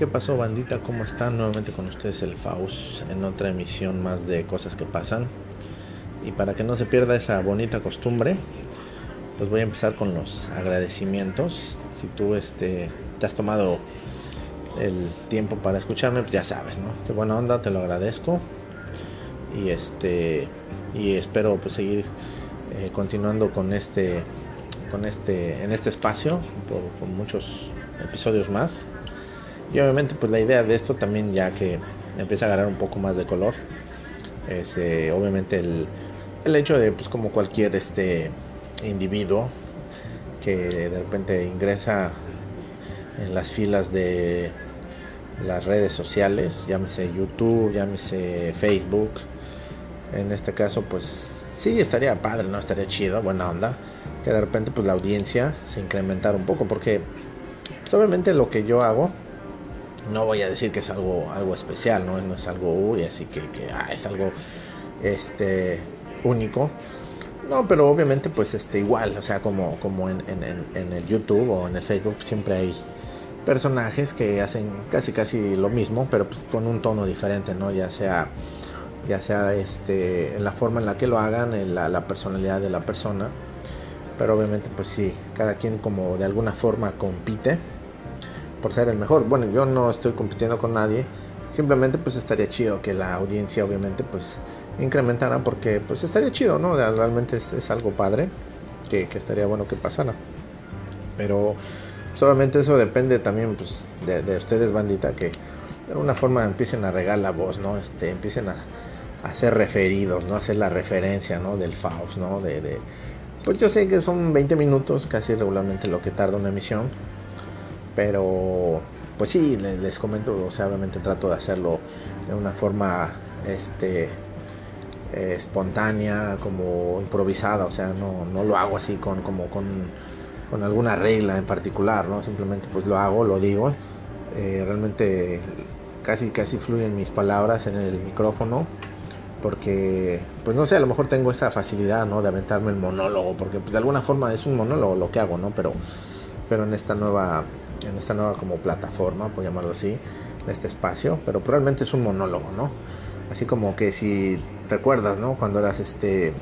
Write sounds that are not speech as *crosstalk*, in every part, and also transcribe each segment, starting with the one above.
¿Qué pasó bandita? ¿Cómo están? Nuevamente con ustedes el Faust en otra emisión más de cosas que pasan. Y para que no se pierda esa bonita costumbre, pues voy a empezar con los agradecimientos. Si tú este, te has tomado el tiempo para escucharme, pues ya sabes, ¿no? De buena onda, te lo agradezco. Y este y espero pues seguir eh, continuando con este con este en este espacio por, por muchos episodios más y obviamente pues la idea de esto también ya que empieza a agarrar un poco más de color es eh, obviamente el, el, hecho de pues como cualquier este individuo que de repente ingresa en las filas de las redes sociales, llámese YouTube, llámese Facebook. En este caso, pues sí estaría padre, no estaría chido, buena onda, que de repente pues la audiencia se incrementara un poco, porque pues, obviamente lo que yo hago no voy a decir que es algo, algo especial, ¿no? no es algo uy, así que, que ah, es algo este, único. No, pero obviamente pues este, igual, o sea, como, como en, en, el YouTube o en el Facebook siempre hay personajes que hacen casi casi lo mismo, pero pues con un tono diferente, ¿no? Ya sea ya sea este en la forma en la que lo hagan, en la, la personalidad de la persona. Pero obviamente pues sí, cada quien como de alguna forma compite por ser el mejor. Bueno, yo no estoy compitiendo con nadie. Simplemente pues estaría chido que la audiencia obviamente pues incrementara porque pues estaría chido, ¿no? Realmente es, algo padre que, estaría bueno que pasara. Pero pues, eso depende también pues de, ustedes bandita que de alguna forma empiecen a regar la voz, ¿no? Este, empiecen a, a ser referidos, ¿no? hacer la referencia, ¿no? Del Faust, ¿no? De, de, pues yo sé que son 20 minutos casi regularmente lo que tarda una emisión pero pues sí, les, comento, o sea, obviamente trato de hacerlo de una forma este espontánea, como improvisada, o sea, no, no lo hago así con como con, con, alguna regla en particular, ¿no? Simplemente pues lo hago, lo digo. Eh, realmente casi casi fluyen mis palabras en el micrófono porque pues no sé, a lo mejor tengo esa facilidad, ¿no? de aventarme el monólogo, porque pues, de alguna forma es un monólogo lo que hago, ¿no? Pero pero en esta nueva en esta nueva como plataforma, por llamarlo así, en este espacio, pero probablemente es un monólogo, ¿no? Así como que si recuerdas, ¿no? Cuando eras este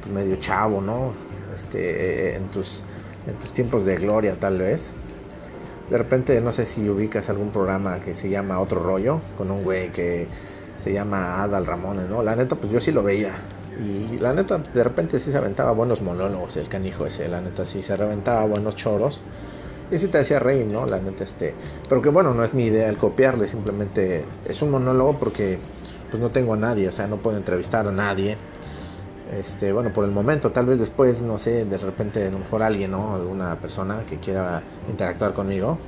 pues, medio chavo, ¿no? Este en tus en tus tiempos de gloria tal vez. De repente no sé si ubicas algún programa que se llama Otro rollo con un güey que se llama Adal Ramones, ¿no? La neta pues yo sí lo veía. Y la neta, de repente sí se aventaba buenos monólogos, el canijo ese, la neta sí se reventaba buenos choros. Y sí te hacía reír, ¿no? La neta, este. Pero que bueno, no es mi idea el copiarle, simplemente es un monólogo porque pues no tengo a nadie, o sea, no puedo entrevistar a nadie. Este, bueno, por el momento, tal vez después, no sé, de repente a lo mejor alguien, ¿no? Alguna persona que quiera interactuar conmigo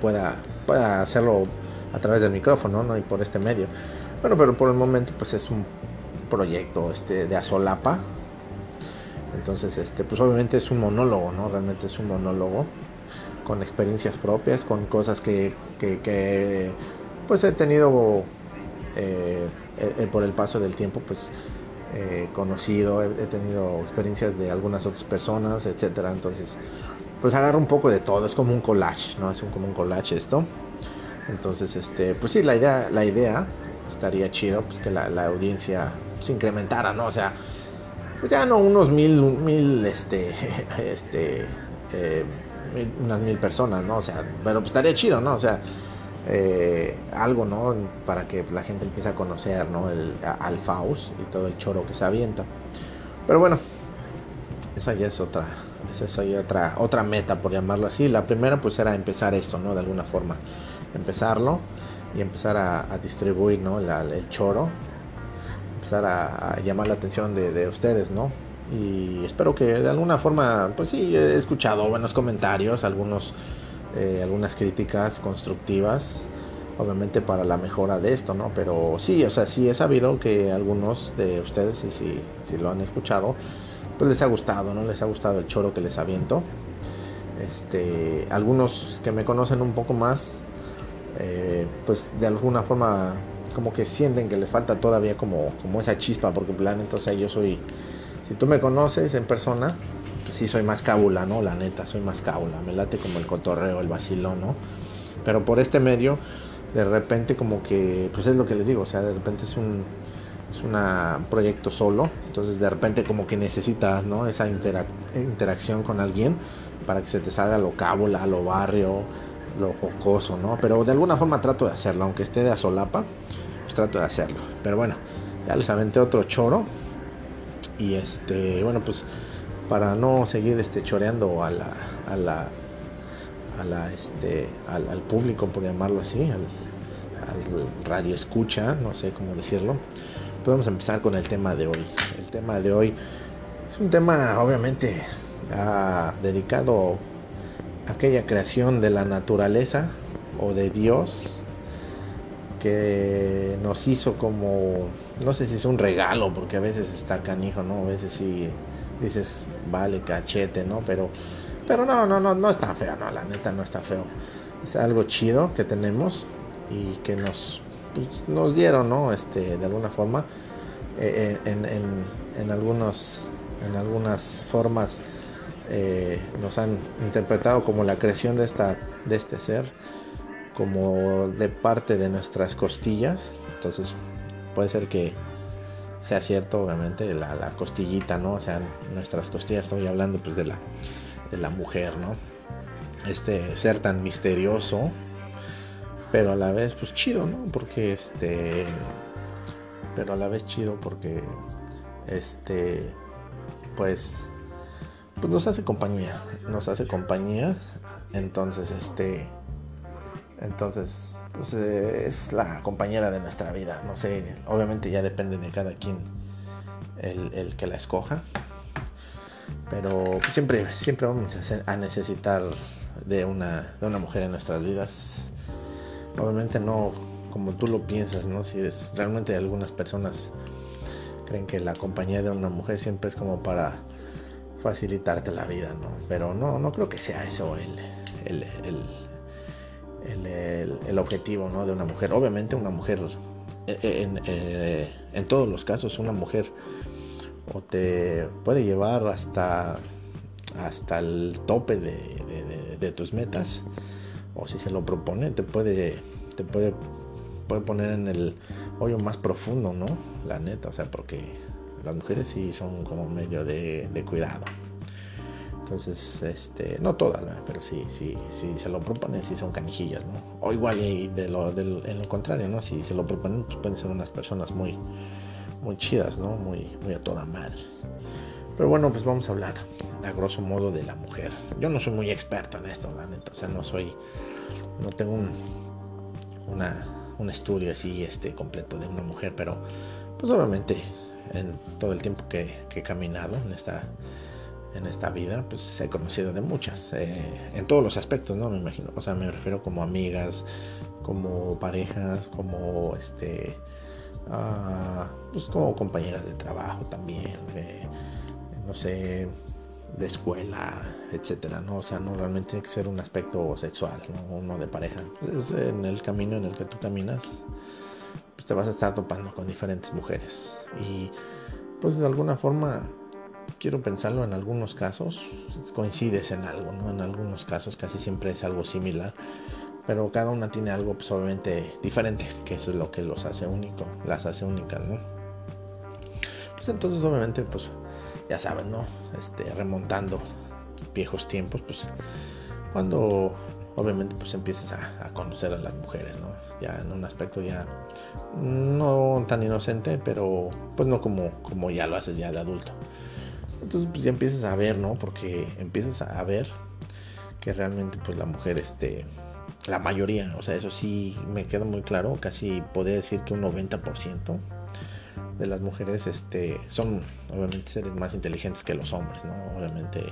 pueda, pueda hacerlo a través del micrófono, ¿no? Y por este medio. Bueno, pero por el momento, pues es un proyecto este, de Azolapa. Entonces, este, pues obviamente es un monólogo, ¿no? Realmente es un monólogo con experiencias propias, con cosas que, que, pues he tenido eh, eh, por el paso del tiempo, pues eh, conocido, he, tenido experiencias de algunas otras personas, etcétera. Entonces, pues agarro un poco de todo, es como un collage, ¿no? Es un, como un collage esto. Entonces, este, pues sí, la idea, la idea estaría chido, pues que la, audiencia se incrementara, ¿no? O sea, pues ya no unos mil, mil, este, *laughs* este, unas mil personas, ¿no? O sea, pero pues estaría chido, ¿no? O sea, eh, algo, ¿no? Para que la gente empiece a conocer, ¿no? El, al Faust y todo el choro que se avienta. Pero bueno, esa ya es otra, esa es otra, otra meta, por llamarlo así. La primera, pues era empezar esto, ¿no? De alguna forma, empezarlo y empezar a, distribuir, ¿no? el choro, empezar a, llamar la atención de, de ustedes, ¿no? Y espero que de alguna forma, pues sí, he escuchado buenos comentarios, algunos, eh, algunas críticas constructivas, obviamente para la mejora de esto, ¿no? Pero sí, o sea, sí he sabido que algunos de ustedes, y si, si lo han escuchado, pues les ha gustado, ¿no? Les ha gustado el choro que les aviento. Este, algunos que me conocen un poco más, eh, pues de alguna forma como que sienten que les falta todavía como, como esa chispa, porque plan, entonces yo soy si tú me conoces en persona, pues sí soy más cábula, ¿no? La neta, soy más cábula. Me late como el cotorreo, el vacilón, ¿no? Pero por este medio, de repente como que, pues es lo que les digo, o sea, de repente es un, es un proyecto solo, entonces de repente como que necesitas, ¿no? Esa interacción con alguien para que se te salga lo cábula, lo barrio, lo jocoso, ¿no? Pero de alguna forma trato de hacerlo, aunque esté de solapa, pues trato de hacerlo. Pero bueno, ya les aventé otro choro. Y este, bueno, pues para no seguir este choreando a la, a la, a la este, al, público, por llamarlo así, al, al radio escucha, no sé cómo decirlo, podemos empezar con el tema de hoy. El tema de hoy es un tema obviamente ah, dedicado a aquella creación de la naturaleza o de Dios que nos hizo como, no sé si es un regalo, porque a veces está canijo, ¿no? A veces sí dices, vale, cachete, ¿no? Pero, pero no, no, no, no está feo, no, la neta no está feo. Es algo chido que tenemos y que nos pues, nos dieron, ¿no? Este, de alguna forma, eh, eh, en, algunos, en algunas formas eh, nos han interpretado como la creación de, esta, de este ser, como de parte de nuestras costillas. Entonces, puede ser que sea cierto, obviamente, la, costillita, ¿no? O sea, nuestras costillas, estoy hablando pues de la, de la mujer, ¿no? Este ser tan misterioso, pero a la vez pues chido, ¿no? Porque este pero a la vez chido porque este pues pues nos hace compañía, nos hace compañía, entonces este entonces pues, eh, es la compañera de nuestra vida, no sé, obviamente ya depende de cada quien el, que la escoja, pero pues, siempre siempre vamos a necesitar de una de una mujer en nuestras vidas obviamente no como tú lo piensas, ¿no? Si es realmente algunas personas creen que la compañía de una mujer siempre es como para facilitarte la vida, ¿no? Pero no, no creo que sea eso el, el, el, el, objetivo, ¿no? De una mujer. Obviamente una mujer, eh, eh, en, eh, en, todos los casos, una mujer o te puede llevar hasta, hasta el tope de, de, tus metas o si se lo propone, te puede, te puede, puede poner en el hoyo más profundo, ¿no? La neta, o sea, porque las mujeres sí son como medio de, cuidado. Entonces, este, no todas, pero sí, sí, sí se lo proponen, sí son canijillas, ¿no? O igual y de lo, en lo contrario, ¿no? Si se lo proponen, pues pueden ser unas personas muy, muy chidas, ¿no? Muy, muy a toda madre. Pero bueno, pues vamos a hablar a grosso modo de la mujer. Yo no soy muy experto en esto, la neta. O sea, no soy. No tengo un, un estudio así este, completo de una mujer, pero pues obviamente en todo el tiempo que, he caminado en esta, en esta vida, pues he conocido de muchas, eh, en todos los aspectos, ¿no? Me imagino, o sea, me refiero como amigas, como parejas, como este, ah, pues como compañeras de trabajo también, eh, no sé, de escuela, etcétera, ¿no? O sea, no realmente tiene que ser un aspecto sexual, ¿no? Uno de pareja. Es en el camino en el que tú caminas, pues te vas a estar topando con diferentes mujeres. Y pues de alguna forma, quiero pensarlo en algunos casos, coincides en algo, ¿no? En algunos casos casi siempre es algo similar. Pero cada una tiene algo pues obviamente diferente, que eso es lo que los hace único, las hace únicas, ¿no? Pues entonces obviamente pues ya saben, ¿no? Este, remontando viejos tiempos, pues cuando obviamente pues empiezas a, conocer a las mujeres, ¿no? Ya en un aspecto ya no tan inocente, pero pues no como, como ya lo haces ya de adulto. Entonces pues ya empiezas a ver, ¿no? Porque empiezas a ver que realmente pues la mujer, este, la mayoría, o sea, eso sí me queda muy claro, casi podría decir que un 90% de las mujeres este, son obviamente seres más inteligentes que los hombres, ¿no? Obviamente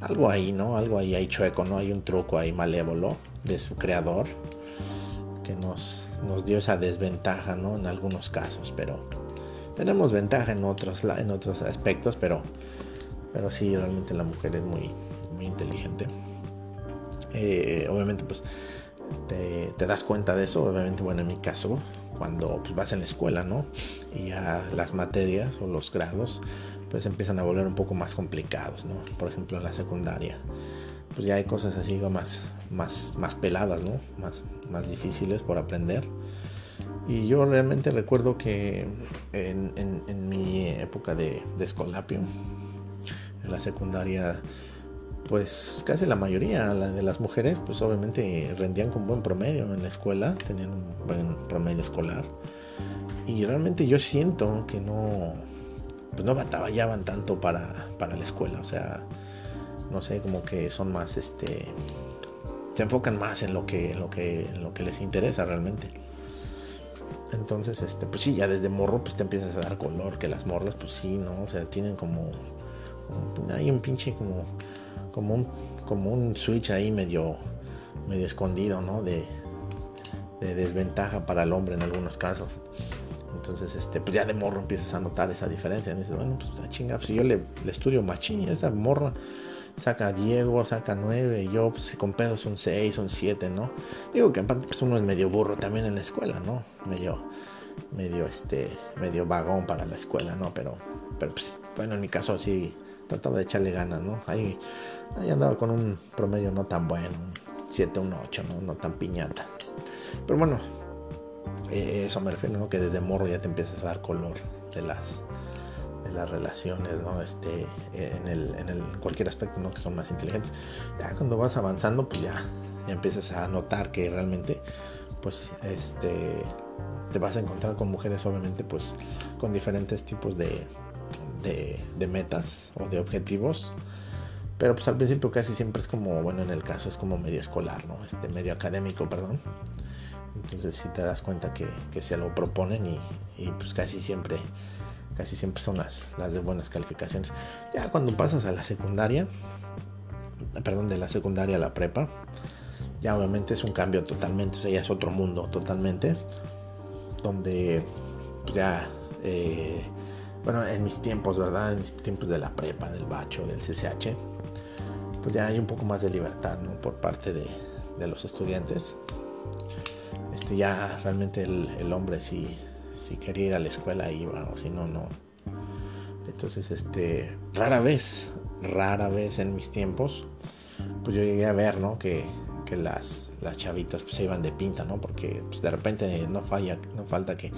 algo ahí, ¿no? Algo ahí hay chueco, ¿no? Hay un truco ahí malévolo de su creador que nos, nos dio esa desventaja, ¿no? En algunos casos, pero tenemos ventaja en otros, en otros aspectos, pero, pero sí, realmente la mujer es muy, muy inteligente. Eh, obviamente, pues te, das cuenta de eso, obviamente, bueno, en mi caso, cuando pues, vas en la escuela, ¿no? Y ya las materias o los grados pues empiezan a volver un poco más complicados, ¿no? Por ejemplo, en la secundaria. pues ya hay cosas así más, más, más peladas, ¿no? Más, más difíciles por aprender. Y yo realmente recuerdo que en, mi época de, escolapio, en la secundaria, pues casi la mayoría de las mujeres, pues obviamente rendían con buen promedio en la escuela, tenían un buen promedio escolar. Y realmente yo siento que no, pues no batallaban tanto para, para la escuela, o sea, no sé, como que son más, este, se enfocan más en lo que, lo que, en lo que les interesa realmente. Entonces, este, pues sí, ya desde morro, pues te empiezas a dar color, que las morras, pues sí, ¿no? O sea, tienen como, hay un pinche como, como un, como un switch ahí medio, medio escondido, ¿no? De, de desventaja para el hombre en algunos casos. Entonces, este, pues ya de morro empiezas a notar esa diferencia. Dices, bueno, pues la chinga, pues si yo le estudio machín, esa morra saca Diego, saca 9, y yo pues, con pedos un 6, un 7, ¿no? Digo que aparte pues uno es medio burro también en la escuela, ¿no? Medio, medio, este, medio vagón para la escuela, ¿no? Pero, pero pues, bueno, en mi caso sí trataba de echarle ganas, ¿no? Ahí, ahí andaba con un promedio no tan bueno, un 7, un 8, ¿no? No tan piñata. Pero bueno, eh, eso me refiero, ¿no? Que desde morro ya te empiezas a dar color de las las relaciones, ¿no? Este, en, el, en, el, cualquier aspecto, ¿no? Que son más inteligentes. Ya cuando vas avanzando, pues ya, ya empiezas a notar que realmente, pues, este, te vas a encontrar con mujeres, obviamente, pues, con diferentes tipos de, de, de metas o de objetivos. Pero pues al principio casi siempre es como, bueno, en el caso es como medio escolar, ¿no? Este, medio académico, perdón. Entonces si te das cuenta que, que se lo proponen y, y pues casi siempre casi siempre son las, las de buenas calificaciones. Ya cuando pasas a la secundaria, perdón, de la secundaria a la prepa, ya obviamente es un cambio totalmente, o sea, ya es otro mundo totalmente, donde pues, ya, eh, bueno, en mis tiempos, ¿verdad? En mis tiempos de la prepa, del bacho, del CCH, pues ya hay un poco más de libertad, ¿no? Por parte de, de los estudiantes. Este, ya realmente el, el hombre sí si quería ir a la escuela iba o si no, no. Entonces, este, rara vez, rara vez en mis tiempos, pues yo llegué a ver, ¿no? Que, que las, las chavitas pues, se iban de pinta, ¿no? Porque pues, de repente no, falla, no falta que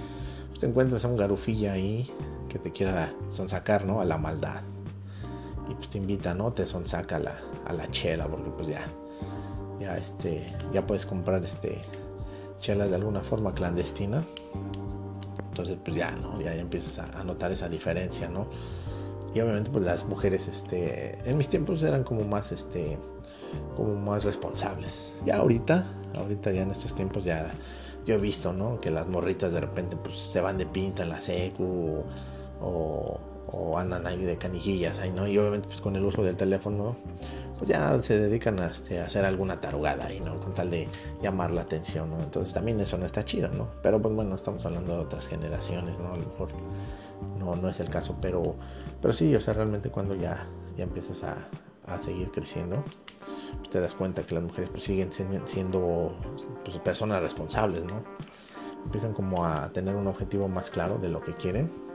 pues, te encuentres a un garufilla ahí que te quiera sonsacar, ¿no? A la maldad. Y pues te invita, ¿no? Te sonsaca a la, a la chela, porque pues ya, ya, este, ya puedes comprar, este, chelas de alguna forma clandestina entonces, pues ya, ¿no? Ya, empiezas a, notar esa diferencia, ¿no? Y obviamente, pues las mujeres, este, en mis tiempos eran como más, este, como más responsables. Ya ahorita, ahorita ya en estos tiempos ya yo he visto, ¿no? Que las morritas de repente, pues se van de pinta en la secu o andan ahí de canijillas ahí, ¿no? Y obviamente, pues con el uso del teléfono, pues ya se dedican este, a, hacer alguna tarugada ahí, ¿no? Con tal de llamar la atención, ¿no? Entonces también eso no está chido, ¿no? Pero pues bueno, estamos hablando de otras generaciones, ¿no? A lo mejor no, no es el caso, pero, pero sí, o sea, realmente cuando ya, ya empiezas a, a seguir creciendo, te das cuenta que las mujeres pues siguen siendo pues, personas responsables, ¿no? Empiezan como a tener un objetivo más claro de lo que quieren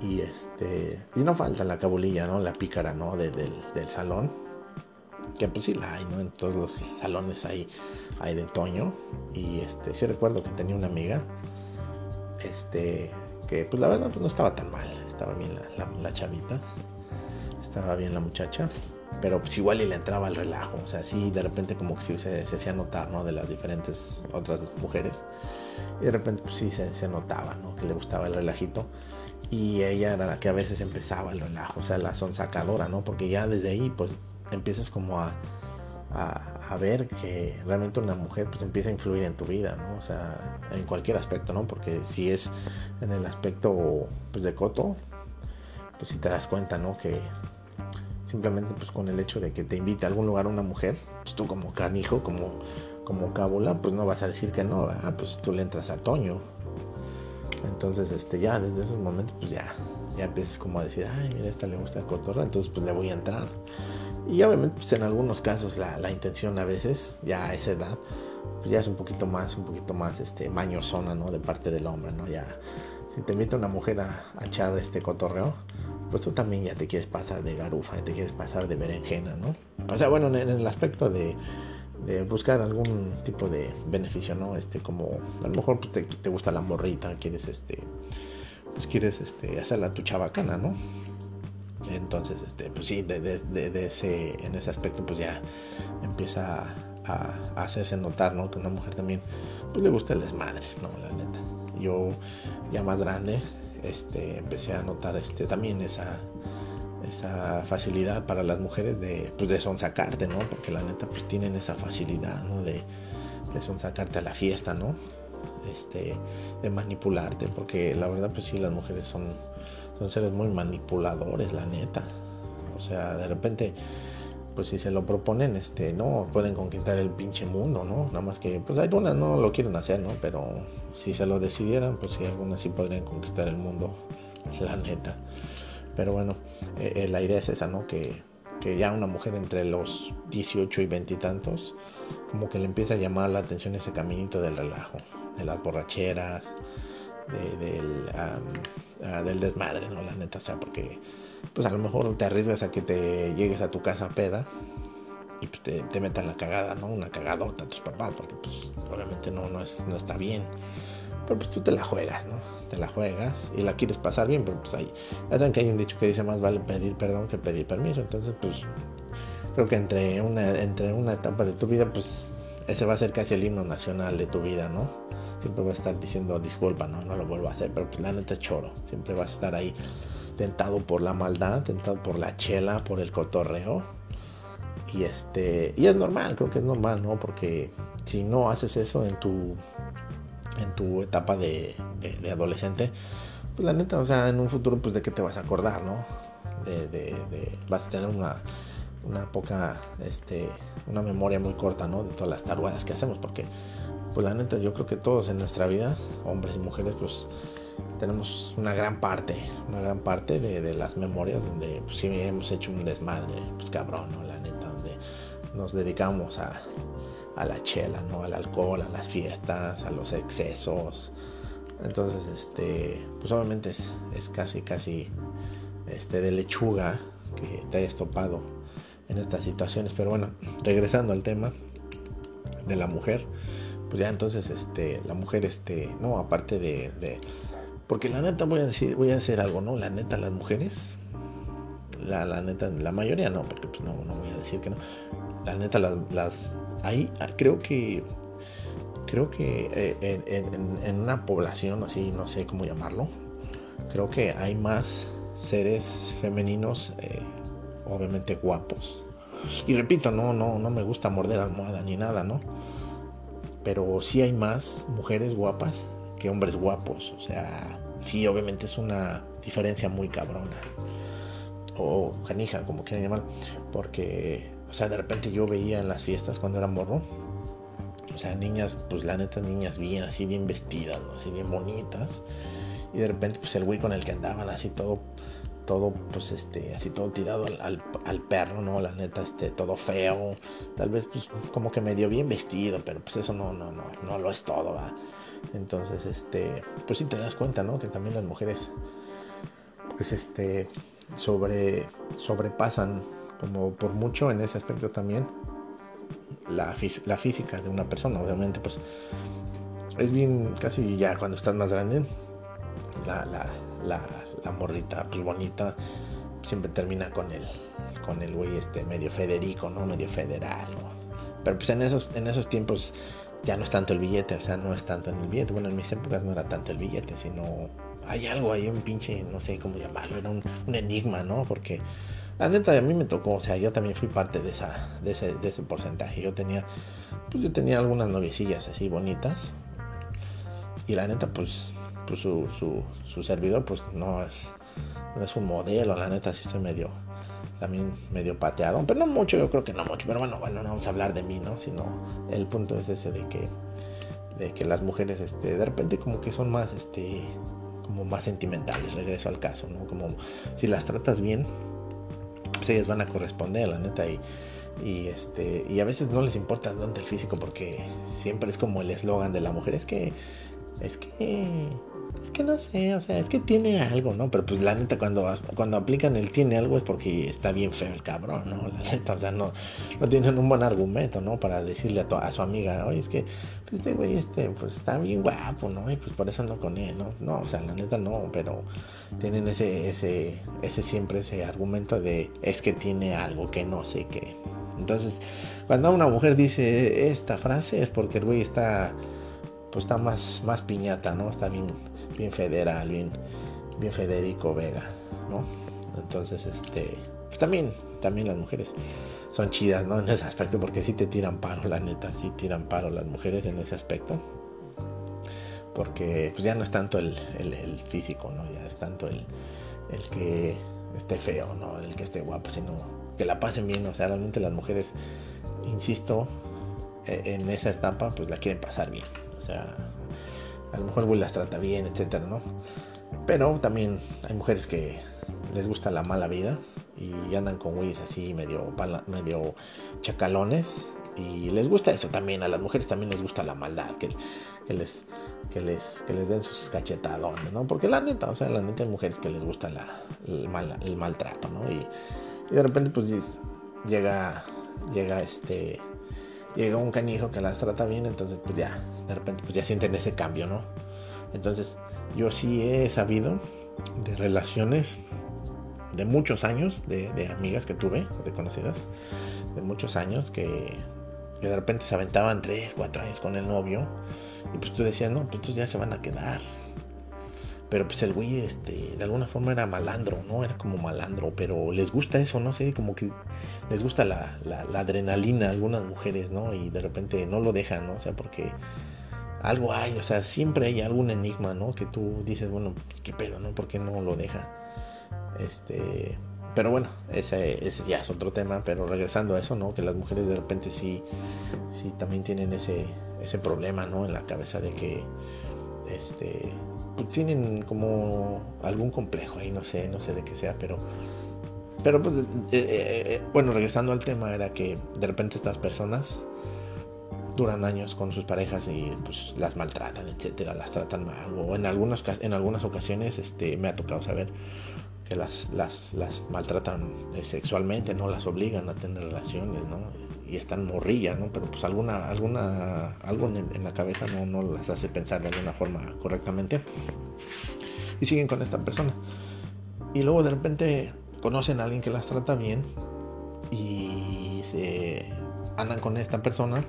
y este y no falta la cabulilla no la pícara no del, del salón. Que pues sí la hay, ¿no? En todos los salones hay, hay de Toño. Y este, sí recuerdo que tenía una amiga, este, que pues la verdad pues no estaba tan mal, estaba bien la, chavita, estaba bien la muchacha, pero pues igual y le entraba el relajo, o sea, sí de repente como que sí se, hacía notar, ¿no? De las diferentes otras mujeres, y de repente pues sí se, se notaba, ¿no? Que le gustaba el relajito y ella era la que a veces empezaba el relajo, o sea, la sonsacadora, ¿no? Porque ya desde ahí, pues empiezas como a, a, ver que realmente una mujer pues empieza a influir en tu vida, ¿no? O sea, en cualquier aspecto, ¿no? Porque si es en el aspecto pues de coto, pues si te das cuenta, ¿no? Que simplemente pues con el hecho de que te invite a algún lugar una mujer, pues tú como canijo, como, como cábula, pues no vas a decir que no, pues tú le entras a Toño. Entonces, este, ya desde esos momentos, pues ya, ya empiezas como a decir, ay, mira, esta le gusta el cotorra, entonces pues le voy a entrar. Y obviamente pues en algunos casos la, la, intención a veces, ya a esa edad, pues ya es un poquito más, un poquito más este mañosona, ¿no? De parte del hombre, ¿no? Ya, si te invita una mujer a, echar este cotorreo, pues tú también ya te quieres pasar de garufa, te quieres pasar de berenjena, ¿no? O sea, bueno, en, el aspecto de, buscar algún tipo de beneficio, ¿no? Este, como a lo mejor pues, te, gusta la morrita, quieres, este, pues quieres, este, hacerla tu chabacana, ¿no? Entonces, este, pues sí, de, ese, en ese aspecto, pues ya empieza a, a, hacerse notar, ¿no? Que una mujer también, pues le gusta el desmadre, ¿no? La neta. Yo, ya más grande, este, empecé a notar este, también esa, esa facilidad para las mujeres de, pues, de sonsacarte, ¿no? Porque la neta, pues tienen esa facilidad, ¿no? De, de sonsacarte a la fiesta, ¿no? Este, de manipularte, porque la verdad, pues sí, las mujeres son, son seres muy manipuladores, la neta. O sea, de repente pues si se lo proponen, este, no, pueden conquistar el pinche mundo, ¿no? Nada más que, pues algunas no lo quieren hacer, ¿no? Pero si se lo decidieran, pues sí, algunas sí podrían conquistar el mundo, la neta. Pero bueno, eh, eh, la idea es esa, ¿no? Que, que ya una mujer entre los 18 y 20 y tantos, como que le empieza a llamar la atención ese caminito del relajo, de las borracheras, del, ah, del desmadre, ¿no? La neta, o sea, porque pues a lo mejor te arriesgas a que te llegues a tu casa peda y pues te, te, metan la cagada, ¿no? Una cagadota a tus papás, porque pues obviamente no, no, es, no está bien. Pero pues tú te la juegas, ¿no? Te la juegas y la quieres pasar bien, pero pues ahí, ya saben que hay un dicho que dice más vale pedir perdón que pedir permiso. Entonces, pues creo que entre una, entre una etapa de tu vida, pues ese va a ser casi el himno nacional de tu vida, ¿no? Siempre vas a estar diciendo disculpa, no, no lo vuelvo a hacer, pero pues la neta choro, siempre vas a estar ahí tentado por la maldad, tentado por la chela, por el cotorreo. Y este, y es normal, creo que es normal, ¿no? Porque si no haces eso en tu en tu etapa de, adolescente, pues la neta, o sea, en un futuro, pues de qué te vas a acordar, ¿no? De, vas a tener una, una poca, este, una memoria muy corta, ¿no? De todas las tarugadas que hacemos, porque, pues la neta, yo creo que todos en nuestra vida, hombres y mujeres, pues tenemos una gran parte, una gran parte de, las memorias donde pues, sí hemos hecho un desmadre, pues cabrón, ¿no? La neta, donde nos dedicamos a, la chela, ¿no? Al alcohol, a las fiestas, a los excesos. Entonces, este, pues obviamente es, casi, casi, este, de lechuga que te hayas topado en estas situaciones. Pero bueno, regresando al tema de la mujer, pues ya entonces, este, la mujer, este, no, aparte de porque la neta voy a decir, voy a hacer algo, ¿no? La neta, las mujeres, la, la neta, la mayoría no, porque pues no, no voy a decir que no. La neta, las, las hay, creo que, creo que eh, en, una población así, no sé cómo llamarlo, creo que hay más seres femeninos, eh, obviamente guapos. Y repito, no, no, no me gusta morder almohada ni nada, ¿no? Pero sí hay más mujeres guapas que hombres guapos. O sea, sí, obviamente es una diferencia muy cabrona. O canija, como quieran llamar. Porque, o sea, de repente yo veía en las fiestas cuando era morro. O sea, niñas, pues la neta, niñas bien, así bien vestidas, así bien bonitas. Y de repente, pues el güey con el que andaban, así todo, todo, pues este, así todo tirado al, perro, ¿no? La neta, este, todo feo. Tal vez, pues, como que medio bien vestido, pero pues eso no, no, no, no lo es todo, ¿va? Entonces, este, pues sí te das cuenta, ¿no? Que también las mujeres, pues este, sobre, sobrepasan como por mucho en ese aspecto también la, la física de una persona. Obviamente, pues es bien, casi ya cuando estás más grande, la, la, la, morrita, pues bonita, siempre termina con el, con el güey este medio Federico, ¿no? Medio federal, Pero pues en esos, en esos tiempos ya no es tanto el billete, o sea, no es tanto en el billete. Bueno, en mis épocas no era tanto el billete, sino hay algo ahí, un pinche, no sé cómo llamarlo, era un, enigma, ¿no? Porque la neta a mí me tocó, o sea, yo también fui parte de, esa, de, ese, de ese porcentaje. Yo tenía, pues yo tenía algunas noviecillas así bonitas. Y la neta, pues, pues su, su, su servidor, pues no es, no es un modelo, la neta, sí estoy medio también medio pateado, pero no mucho, yo creo que no mucho, pero bueno, bueno, no vamos a hablar de mí, ¿no? Sino el punto es ese de que, de que las mujeres, este, de repente como que son más, este, como más sentimentales, regreso al caso, ¿no? Como si las tratas bien, pues ellas van a corresponder, la neta, y, y este, y a veces no les importa tanto el físico porque siempre es como el eslogan de la mujer, es que, es que es que no sé, o sea, es que tiene algo, ¿no? Pero pues la neta, cuando, cuando aplican el tiene algo es porque está bien feo el cabrón, ¿no? La neta, o sea, no, no tienen un buen argumento, ¿no? Para decirle a, a su amiga, oye, es que pues, este güey, este, pues está bien guapo, ¿no? Y pues por eso ando con él, ¿no? No, o sea, la neta no, pero tienen ese, ese, ese siempre ese argumento de es que tiene algo que no sé qué. Entonces, cuando una mujer dice esta frase es porque el güey está pues está más, más piñata, ¿no? Está bien, bien federal, bien, bien Federico Vega, ¿no? Entonces, este, pues también, también las mujeres son chidas, ¿no? *laughs* En ese aspecto, porque sí te tiran paro, la neta, sí tiran paro las mujeres en ese aspecto. Porque pues ya no es tanto el, físico, ¿no? Ya es tanto el, el que esté feo, ¿no? El que esté guapo, sino que la pasen bien, o sea, realmente las mujeres, insisto, e, en esa etapa, pues la quieren pasar bien. O sea, a lo mejor las trata bien, etcétera, ¿no? Pero también hay mujeres que les gusta la mala vida y andan con güeyes así medio, medio chacalones y les gusta eso también, a las mujeres también les gusta la maldad, que, les, que, les, que les den sus cachetadones, ¿no? Porque la neta, o sea, la neta hay mujeres que les gusta la, el, maltrato, ¿no? Y, y, de repente pues llega, llega este llega un canijo que las trata bien, entonces pues ya, de repente pues ya sienten ese cambio, ¿no? Entonces yo sí he sabido de relaciones de muchos años, de, amigas que tuve, de conocidas, de muchos años que, que, de repente se aventaban 3, 4 años con el novio y pues tú decías, no, pues ya se van a quedar. Pero pues el güey, este, de alguna forma era malandro, ¿no? Era como malandro, pero les gusta eso, no sé, como que les gusta la, la, adrenalina a algunas mujeres, ¿no? Y de repente no lo dejan, ¿no? O sea, porque algo hay, o sea, siempre hay algún enigma, ¿no? Que tú dices, bueno, pues, qué pedo, ¿no? ¿Por qué no lo deja? Este, pero bueno, ese, ese, ya es otro tema, pero regresando a eso, ¿no? Que las mujeres de repente sí, sí también tienen ese, ese problema, ¿no? En la cabeza de que, este, tienen como algún complejo ahí, no sé, no sé de qué sea, pero pero pues, eh, eh, eh, bueno, regresando al tema, era que de repente estas personas duran años con sus parejas y pues las maltratan, etcétera, las tratan mal. O en algunas, en algunas ocasiones este, me ha tocado saber que las, las, las maltratan sexualmente, no las obligan a tener relaciones, ¿no? Y están morrillas, ¿no? Pero pues alguna, alguna, algo en, la cabeza no, no las hace pensar de alguna forma correctamente. Y siguen con esta persona. Y luego de repente conocen a alguien que las trata bien y se andan con esta persona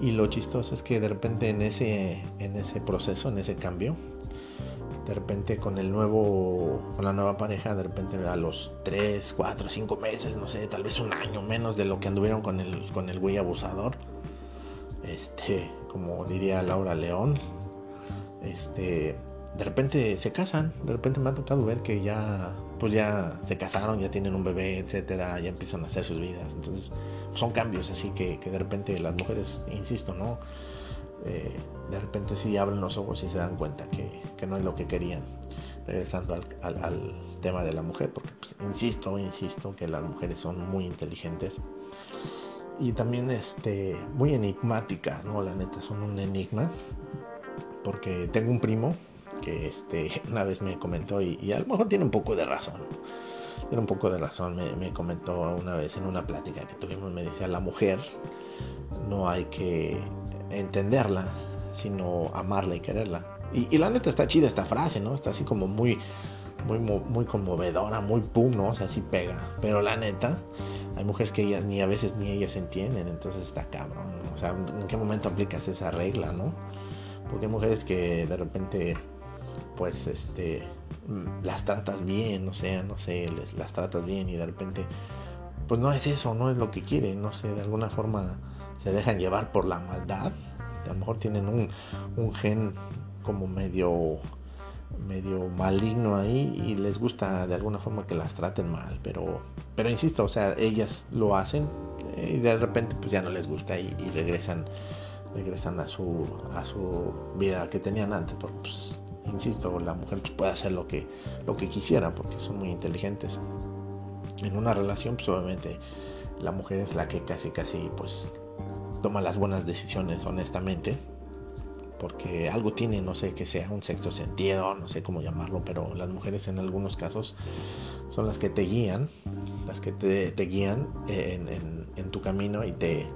y lo chistoso es que de repente en ese en ese proceso en ese cambio de repente con el nuevo con la nueva pareja de repente a los 3, 4, 5 meses no sé tal vez un año menos de lo que anduvieron con el con el güey abusador este como diría Laura León este de repente se casan de repente me ha tocado ver que ya pues ya se casaron, ya tienen un bebé, etcétera, ya empiezan a hacer sus vidas. Entonces, son cambios así que, de repente las mujeres, insisto, ¿no? Eh, de repente sí abren los ojos y se dan cuenta que, no es lo que querían. Regresando al, tema de la mujer, porque pues, insisto, insisto que las mujeres son muy inteligentes y también este, muy enigmáticas, ¿no? La neta, son un enigma. Porque tengo un primo que este, *laughs* una vez me comentó y, a lo mejor tiene un poco de razón. Tiene un poco de razón, me, comentó una vez en una plática que tuvimos, me decía, la mujer no hay que entenderla, sino amarla y quererla. Y, la neta está chida esta frase, ¿no? Está así como muy, muy, muy conmovedora, muy pum, ¿no? O sea, así pega. Pero la neta, hay mujeres que ellas, ni a veces ni ellas entienden, entonces está cabrón. O sea, ¿en qué momento aplicas esa regla, no? Porque hay mujeres que de repente pues este mm, las tratas bien, o sea, no sé, las tratas bien y de repente pues no es eso, no es lo que quieren, no sé, de alguna forma se dejan llevar por la maldad, a lo mejor tienen un, un gen como medio medio maligno ahí y les gusta de alguna forma que las traten mal, pero pero insisto, o sea, ellas lo hacen y de repente pues ya no les gusta y, regresan regresan a su a su vida que tenían antes, porque pues insisto, la mujer pues, puede hacer lo que, lo que quisiera porque son muy inteligentes. En una relación, pues obviamente la mujer es la que casi, casi, pues toma las buenas decisiones, honestamente, porque algo tiene, no sé que sea un sexto sentido, no sé cómo llamarlo, pero las mujeres en algunos casos son las que te guían, las que te, guían en, tu camino y te,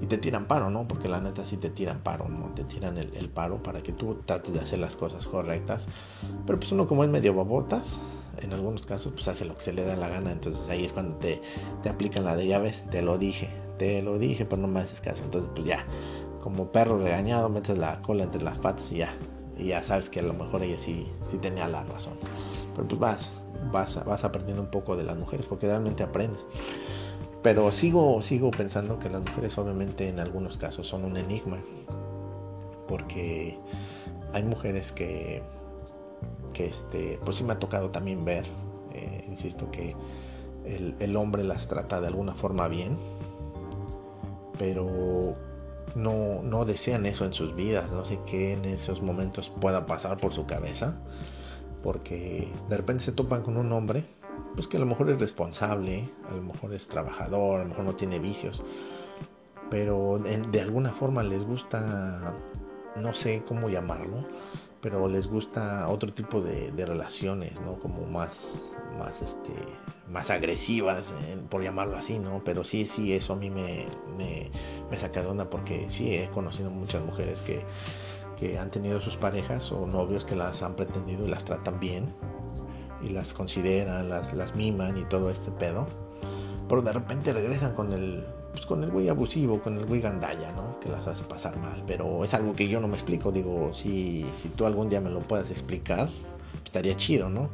y te tiran paro, ¿no? Porque la neta sí te tiran paro, ¿no? Te tiran el, paro para que tú trates de hacer las cosas correctas. Pero pues uno como es medio babotas, en algunos casos pues hace lo que se le da la gana. Entonces ahí es cuando te, te aplican la de llaves, te lo dije, te lo dije, pero no me haces caso. Entonces pues ya, como perro regañado, metes la cola entre las patas y ya. Y ya sabes que a lo mejor ella sí, sí tenía la razón. Pero pues vas, vas, vas aprendiendo un poco de las mujeres porque realmente aprendes. Pero sigo, sigo pensando que las mujeres obviamente en algunos casos son un enigma. Porque hay mujeres que, que este, pues sí me ha tocado también ver, eh, insisto, que el, el, hombre las trata de alguna forma bien, pero no, no desean eso en sus vidas, no sé qué en esos momentos pueda pasar por su cabeza, porque de repente se topan con un hombre pues que a lo mejor es responsable, a lo mejor es trabajador, a lo mejor no tiene vicios, pero de alguna forma les gusta, no sé cómo llamarlo, pero les gusta otro tipo de, relaciones, ¿no? Como más, más, este, más agresivas, eh, por llamarlo así, ¿no? Pero sí, sí, eso a mí me, me, me saca de porque sí he conocido muchas mujeres que, que han tenido sus parejas o novios que las han pretendido y las tratan bien y las consideran, las, las miman y todo este pedo. Pero de repente regresan con el, pues con el güey abusivo, con el güey gandalla, ¿no? Que las hace pasar mal. Pero es algo que yo no me explico. Digo, si, si tú algún día me lo puedas explicar, estaría chido, ¿no?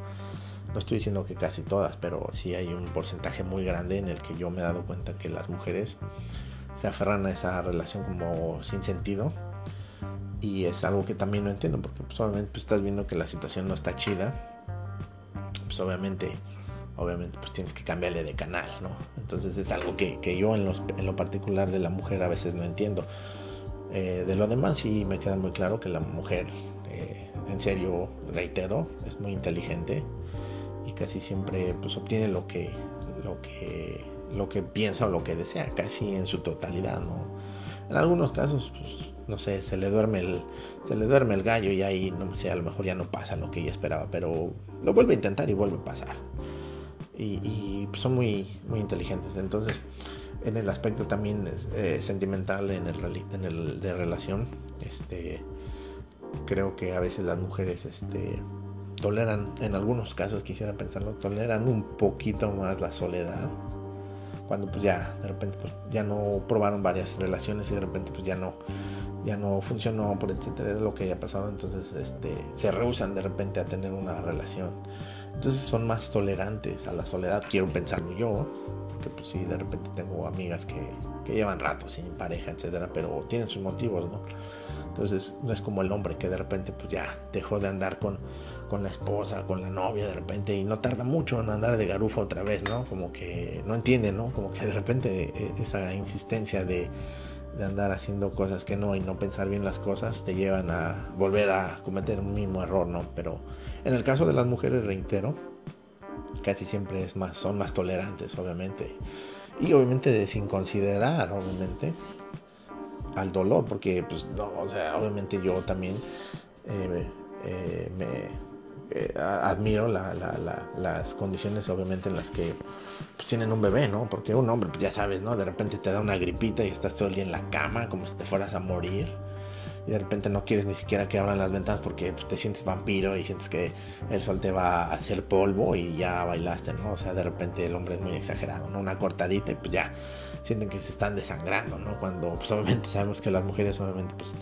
No estoy diciendo que casi todas, pero sí hay un porcentaje muy grande en el que yo me he dado cuenta que las mujeres se aferran a esa relación como sin sentido. Y es algo que también no entiendo, porque pues, obviamente pues, estás viendo que la situación no está chida pues obviamente, obviamente pues tienes que cambiarle de canal, ¿no? Entonces es algo que, yo en, lo particular de la mujer a veces no entiendo. Eh, de lo demás sí me queda muy claro que la mujer, eh, en serio, reitero, es muy inteligente y casi siempre pues obtiene lo que, lo que, lo que piensa o lo que desea, casi en su totalidad, ¿no? En algunos casos, pues, no sé, se le duerme el, se le duerme el gallo y ahí, no sé, a lo mejor ya no pasa lo que ella esperaba, pero lo vuelve a intentar y vuelve a pasar. Y, pues, son muy, muy inteligentes. Entonces, en el aspecto también eh, sentimental, en el, en el de relación, este, creo que a veces las mujeres, este, toleran, en algunos casos quisiera pensarlo, toleran un poquito más la soledad cuando pues ya de repente pues ya no probaron varias relaciones y de repente pues ya no ya no funcionó por etcétera lo que haya pasado entonces este se rehusan de repente a tener una relación entonces son más tolerantes a la soledad quiero pensarlo yo porque pues sí de repente tengo amigas que, que llevan rato sin pareja etcétera pero tienen sus motivos no entonces no es como el hombre que de repente pues ya dejó de andar con con la esposa, con la novia de repente y no tarda mucho en andar de garufa otra vez, ¿no? Como que no entiende, ¿no? Como que de repente eh, esa insistencia de, andar haciendo cosas que no y no pensar bien las cosas te llevan a volver a cometer un mismo error, ¿no? Pero en el caso de las mujeres, reitero, casi siempre es más, son más tolerantes, obviamente. Y obviamente sin considerar, obviamente, al dolor, porque pues no, obviamente yo también eh, eh, me eh, admiro las condiciones obviamente en las que pues, tienen un bebé, ¿no? Porque un hombre, pues ya sabes, ¿no? De repente te da una gripita y estás todo el día en la cama como si te fueras a morir. Y de repente no quieres ni siquiera que abran las ventanas porque pues, te sientes vampiro y sientes que el sol te va a hacer polvo y ya bailaste, ¿no? O sea, de repente el hombre es muy exagerado, ¿no? Una cortadita y pues ya sienten que se están desangrando, ¿no? Cuando pues obviamente sabemos que las mujeres obviamente pues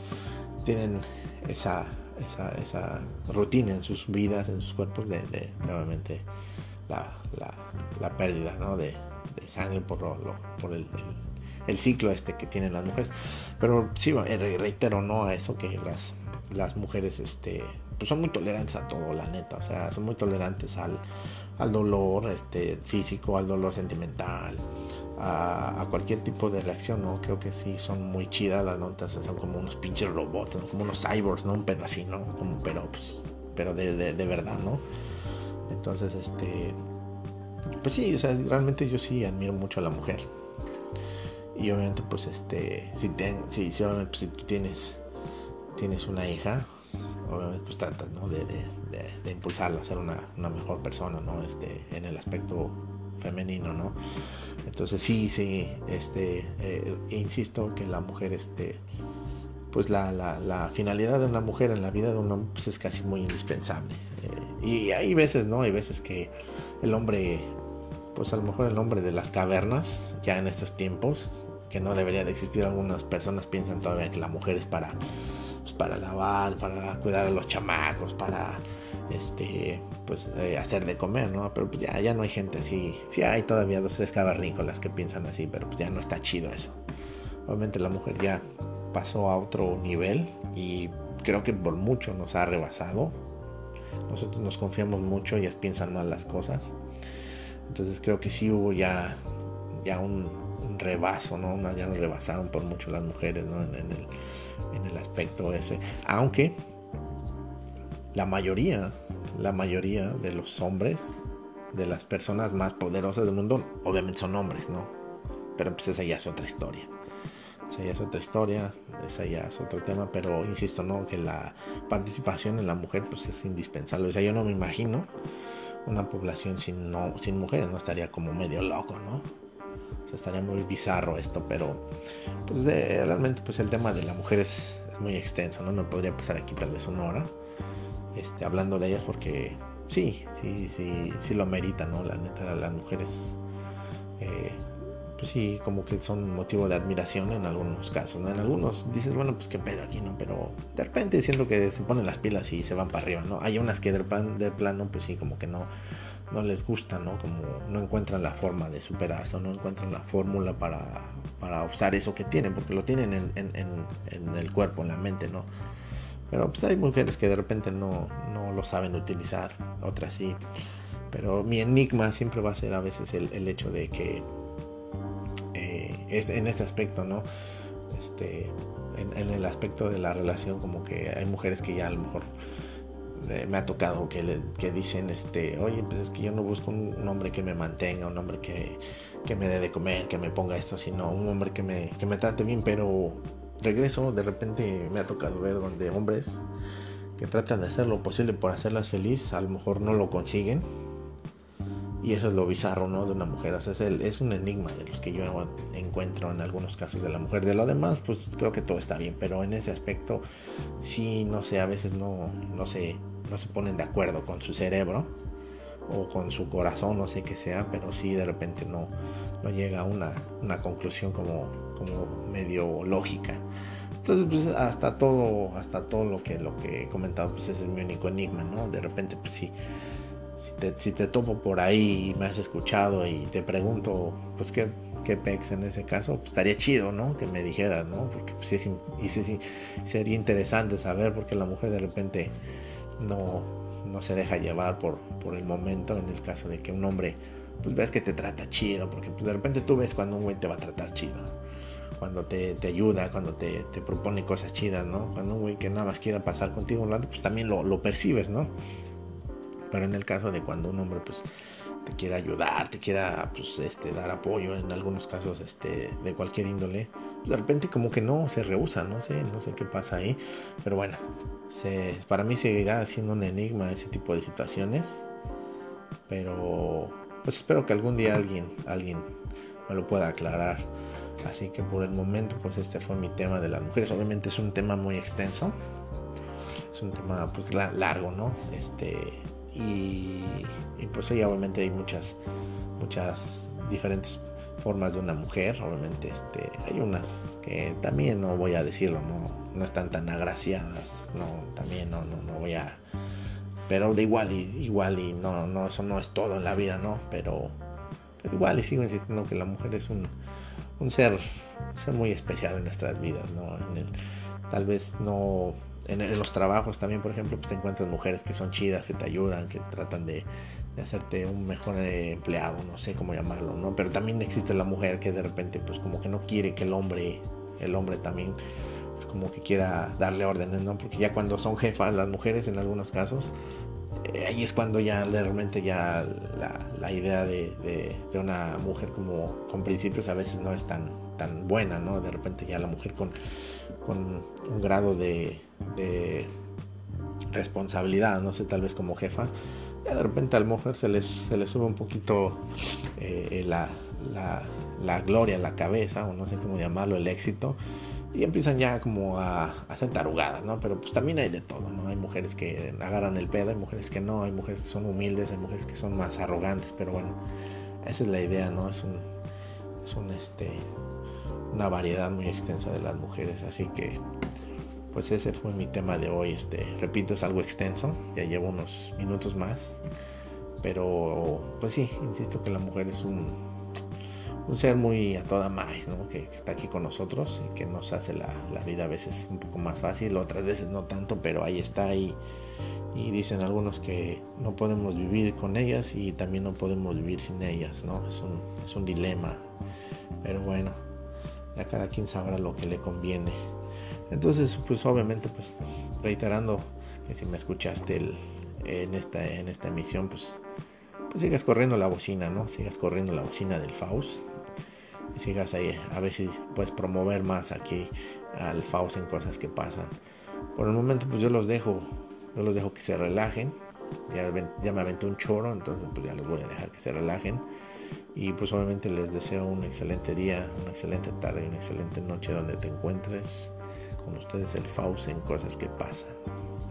tienen esa esa, esa rutina en sus vidas, en sus cuerpos, de, nuevamente la, la, pérdida ¿no? de, sangre por, por el, el, ciclo este que tienen las mujeres. Pero sí, eh, reitero, ¿no? A eso que las, las mujeres este, pues son muy tolerantes a todo, la neta. O sea, son muy tolerantes al, al dolor este, físico, al dolor sentimental, a, cualquier tipo de reacción, ¿no? Creo que sí son muy chidas las notas, son como unos pinches robots, como unos cyborgs, ¿no? Un pedacito, ¿no? Como, pero, pues, pero de, de, verdad, ¿no? Entonces, este, pues sí, o sea, realmente yo sí admiro mucho a la mujer. Y obviamente, pues, este, si, ten, si, si, pues, si tú tienes tienes una hija, obviamente pues tratas ¿no? de, impulsarla a ser una, mejor persona, ¿no? Este, en el aspecto femenino, ¿no? Entonces sí, sí, este, eh, insisto que la mujer, este, pues la, la, finalidad de una mujer en la vida de un hombre pues es casi muy indispensable. Eh, y hay veces, ¿no? Hay veces que el hombre, pues a lo mejor el hombre de las cavernas, ya en estos tiempos, que no debería de existir, algunas personas piensan todavía que la mujer es para, pues, para lavar, para cuidar a los chamacos, para este pues eh, hacer de comer, ¿no? Pero pues ya, ya no hay gente así. Sí hay todavía dos tres cavernícolas que piensan así, pero pues ya no está chido eso. Obviamente la mujer ya pasó a otro nivel y creo que por mucho nos ha rebasado. Nosotros nos confiamos mucho, ellas piensan mal las cosas. Entonces creo que sí hubo ya, ya un, rebaso, ¿no? Ya nos rebasaron por mucho las mujeres, ¿no? En, el, en el aspecto ese. Aunque la mayoría, la mayoría de los hombres, de las personas más poderosas del mundo, obviamente son hombres, ¿no? Pero pues esa ya es otra historia. Esa ya es otra historia, esa ya es otro tema, pero insisto, ¿no? Que la participación en la mujer pues es indispensable. O sea, yo no me imagino una población sin, no, sin mujeres, ¿no? Estaría como medio loco, ¿no? O sea, estaría muy bizarro esto, pero pues realmente pues el tema de la mujer es, es muy extenso, ¿no? Me podría pasar aquí tal vez una hora este, hablando de ellas porque sí, sí, sí, sí lo amerita, ¿no? La neta, las mujeres, eh, pues sí, como que son motivo de admiración en algunos casos, ¿no? En algunos dices, bueno, pues qué pedo aquí, ¿no? Pero de repente siento que se ponen las pilas y se van para arriba, ¿no? Hay unas que de, de plano, pues sí, como que no, no les gusta, ¿no? Como no encuentran la forma de superarse o no encuentran la fórmula para, para usar eso que tienen, porque lo tienen en, en, en el cuerpo, en la mente, ¿no? Pero pues hay mujeres que de repente no, no lo saben utilizar, otras sí. Pero mi enigma siempre va a ser a veces el, el hecho de que eh, en ese aspecto, ¿no? Este, en, el aspecto de la relación, como que hay mujeres que ya a lo mejor eh, me ha tocado que, le, que dicen, este, oye, pues es que yo no busco un, hombre que me mantenga, un hombre que, que, me dé de comer, que me ponga esto, sino un hombre que me, que me trate bien, pero regreso, de repente me ha tocado ver donde hombres que tratan de hacer lo posible por hacerlas feliz, a lo mejor no lo consiguen. Y eso es lo bizarro, ¿no? De una mujer. O sea, es, es un enigma de los que yo encuentro en algunos casos de la mujer. De lo demás, pues creo que todo está bien. Pero en ese aspecto, sí, no sé, a veces no, no, se, no se ponen de acuerdo con su cerebro o con su corazón, no sé qué sea, pero sí de repente no, no llega a una, una conclusión como, como medio lógica. Entonces, pues hasta todo, hasta todo lo que, lo que he comentado, pues ese es mi único enigma, ¿no? De repente, pues sí, si te, si topo por ahí y me has escuchado y te pregunto, pues qué, qué pex en ese caso, pues estaría chido, ¿no? Que me dijeras, ¿no? Porque pues, sí, y sí, sería interesante saber porque la mujer de repente no, no se deja llevar por, por el momento en el caso de que un hombre pues ves que te trata chido, porque pues, de repente tú ves cuando un güey te va a tratar chido, cuando te, te ayuda, cuando te, te, propone cosas chidas, ¿no? Cuando un güey que nada más quiera pasar contigo un rato, pues también lo, lo, percibes, ¿no? Pero en el caso de cuando un hombre pues te quiera ayudar, te quiera pues este dar apoyo en algunos casos este de cualquier índole, de repente como que no se rehúsa, no sé, no sé qué pasa ahí, pero bueno, para mí seguirá siendo un enigma ese tipo de situaciones, pero pues espero que algún día alguien, alguien me lo pueda aclarar. Así que por el momento, pues este fue mi tema de las mujeres. Obviamente es un tema muy extenso, es un tema pues largo, ¿no? Este y, y pues sí, obviamente hay muchas, muchas diferentes formas de una mujer. Obviamente, este, hay unas que también no voy a decirlo, no, no están tan agraciadas, no, también no, no, no voy a pero de igual y igual y no, no, eso no es todo en la vida, ¿no? Pero, igual y sigo insistiendo que la mujer es un, un ser, ser muy especial en nuestras vidas, ¿no? tal vez no en, los trabajos también, por ejemplo, pues te encuentras mujeres que son chidas, que te ayudan, que tratan de, de hacerte un mejor empleado, no sé cómo llamarlo, ¿no? Pero también existe la mujer que de repente, pues como que no quiere que el hombre, el hombre también como que quiera darle órdenes, ¿no? Porque ya cuando son jefas las mujeres en algunos casos, eh, ahí es cuando ya realmente ya la, idea de, una mujer como con principios a veces no es tan, tan buena, ¿no? De repente ya la mujer con, con un grado de, responsabilidad, no sé, tal vez como jefa, ya de repente a la mujer se les, se les sube un poquito eh, la, la, gloria a la cabeza, o no sé cómo llamarlo, el éxito, y empiezan ya como a, hacer tarugadas, ¿no? Pero pues también hay de todo, ¿no? Hay mujeres que agarran el pedo, hay mujeres que no, hay mujeres que son humildes, hay mujeres que son más arrogantes, pero bueno, esa es la idea, ¿no? Es un, es un este, una variedad muy extensa de las mujeres, así que pues ese fue mi tema de hoy, este, repito, es algo extenso, ya llevo unos minutos más, pero pues sí, insisto que la mujer es un un ser muy a toda más, ¿no? que, está aquí con nosotros y que nos hace la, vida a veces un poco más fácil, otras veces no tanto, pero ahí está y, y dicen algunos que no podemos vivir con ellas y también no podemos vivir sin ellas, ¿no? Es un, es un dilema, pero bueno, ya cada quien sabrá lo que le conviene. Entonces, pues obviamente, pues reiterando que si me escuchaste en, esta, en esta emisión, pues, pues sigas corriendo la bocina, ¿no? Sigas corriendo la bocina del Faust y sigas ahí a ver si puedes promover más aquí al Faust en cosas que pasan. Por el momento pues yo los dejo, yo los dejo que se relajen. Ya, ya me aventé un choro, entonces pues ya los voy a dejar que se relajen. Y pues obviamente les deseo un excelente día, una excelente tarde, y una excelente noche donde te encuentres. Con ustedes el Fauce en cosas que pasan.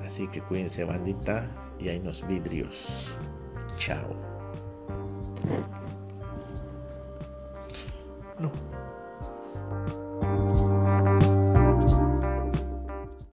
Así que cuídense bandita y hay unos vidrios. Chao. No.